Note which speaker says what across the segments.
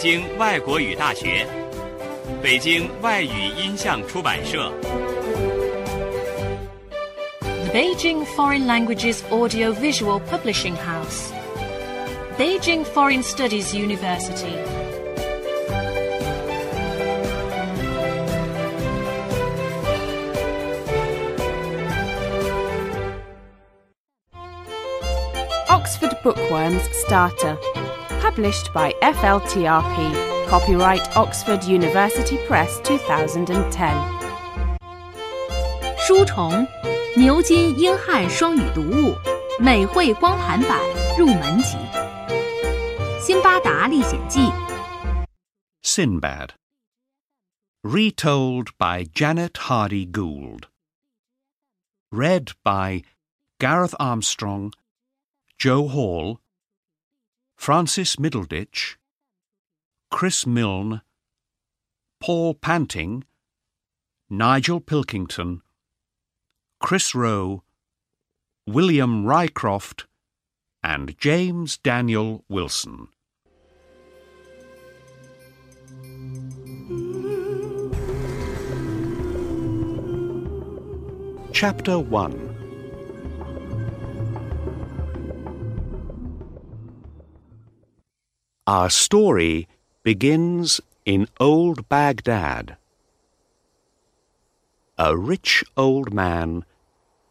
Speaker 1: 京外国语大学、北京外语音像出版社、
Speaker 2: The Beijing Foreign Languages Audio-Visual Publishing House, Beijing Foreign Studies University.
Speaker 3: Oxford Bookworms Starter. Published by FLTRP. Copyright Oxford University Press 2010.
Speaker 4: 书虫，牛津英汉双语读物，美绘光盘版入门级。辛巴达历险记，
Speaker 5: Sinbad. Retold by Janet Hardy Gould. Read by Gareth Armstrong, Joe Hall, Francis Middleditch, Chris Milne, Paul Panting, Nigel Pilkington, Chris Rowe, William Rycroft, and James Daniel Wilson. Chapter 1 Our story begins in old Baghdad. A rich old man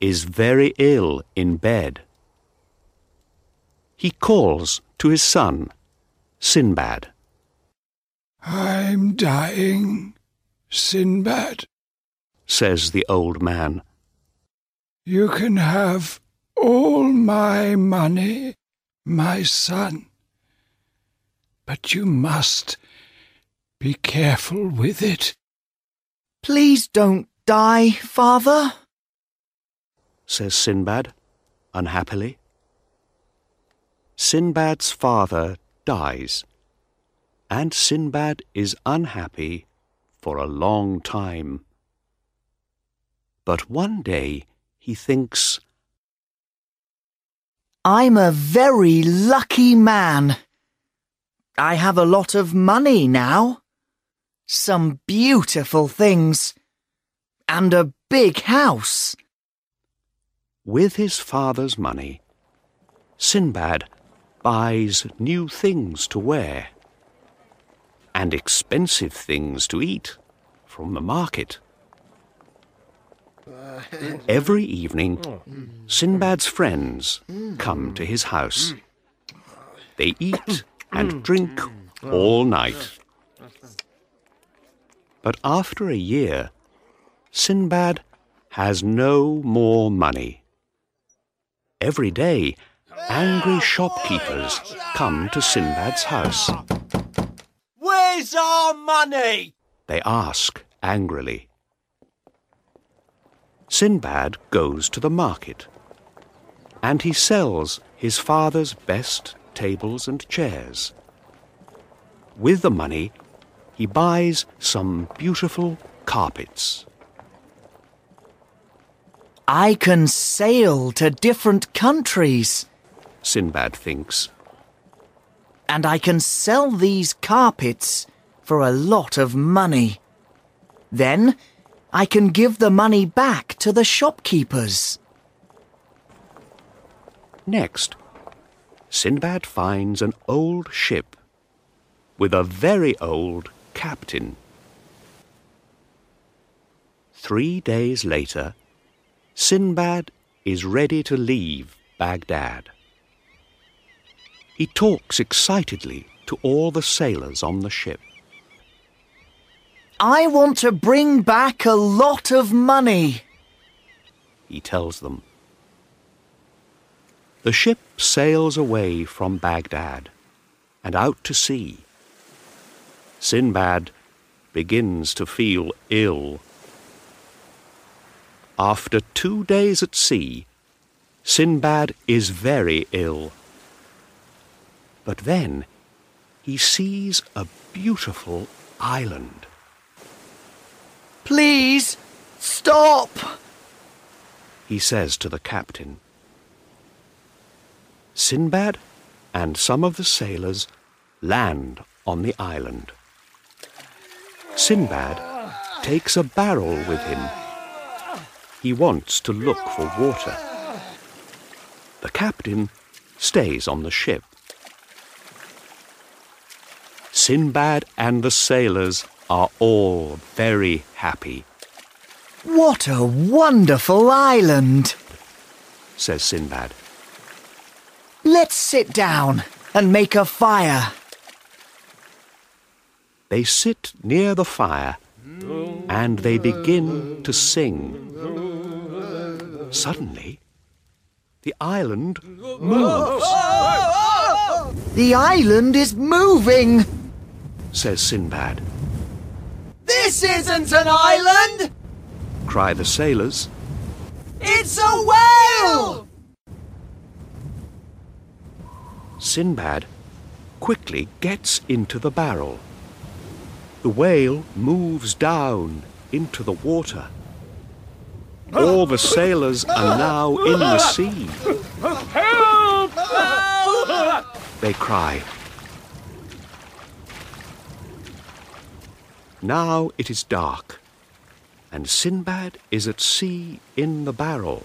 Speaker 5: is very ill in bed. He calls to his son, Sinbad.
Speaker 6: I'm dying, Sinbad.
Speaker 5: says the old man.
Speaker 6: You can have all my money, my son. But you must be careful with it.
Speaker 7: Please don't die, father.
Speaker 5: says Sinbad, unhappily. Sinbad's father dies, and Sinbad is unhappy for a long time. But one day he thinks,
Speaker 7: I'm a very lucky man. I have a lot of money now. Some beautiful things. And a big house.
Speaker 5: with his father's money, Sinbad buys new things to wear and expensive things to eat from the market. Every evening, Sinbad's friends come to his house. They eat and mm. drink all night. But after a year, Sinbad has no more money. Every day, angry shopkeepers come to Sinbad's house.
Speaker 7: Where's our money?
Speaker 5: They ask angrily. Sinbad goes to the market and he sells his father's best tables and chairs. With the money, he buys some beautiful carpets.
Speaker 7: I can sail to different countries.
Speaker 5: Sinbad thinks.
Speaker 7: And I can sell these carpets for a lot of money. Then I can give the money back to the shopkeepers.
Speaker 5: Next, Sinbad finds an old ship with a very old captain. Three days later, Sinbad is ready to leave Baghdad. He talks excitedly to all the sailors on the ship.
Speaker 7: I want to bring back a lot of money.
Speaker 5: he tells them. The ship sails away from Baghdad and out to sea. Sinbad begins to feel ill. After two days at sea, Sinbad is very ill. But then he sees a beautiful island.
Speaker 7: Please, stop!
Speaker 5: he says to the captain. Sinbad and some of the sailors land on the island. Sinbad takes a barrel with him. He wants to look for water. The captain stays on the ship. Sinbad and the sailors are all very happy,
Speaker 7: What a wonderful island!
Speaker 5: says Sinbad.
Speaker 7: Let's sit down and make a fire.
Speaker 5: They sit near the fire and they begin to sing. Suddenly, the island moves,
Speaker 7: The island is moving!
Speaker 5: says Sinbad.
Speaker 7: This isn't an island!
Speaker 5: Cry the sailors.
Speaker 7: It's a whale!
Speaker 5: Sinbad quickly gets into the barrel. The whale moves down into the water. All the sailors are now in the sea. Help! They cry. Now it is dark, and Sinbad is at sea in the barrel.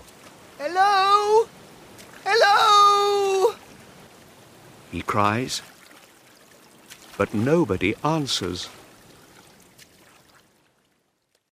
Speaker 5: He cries. But nobody answers.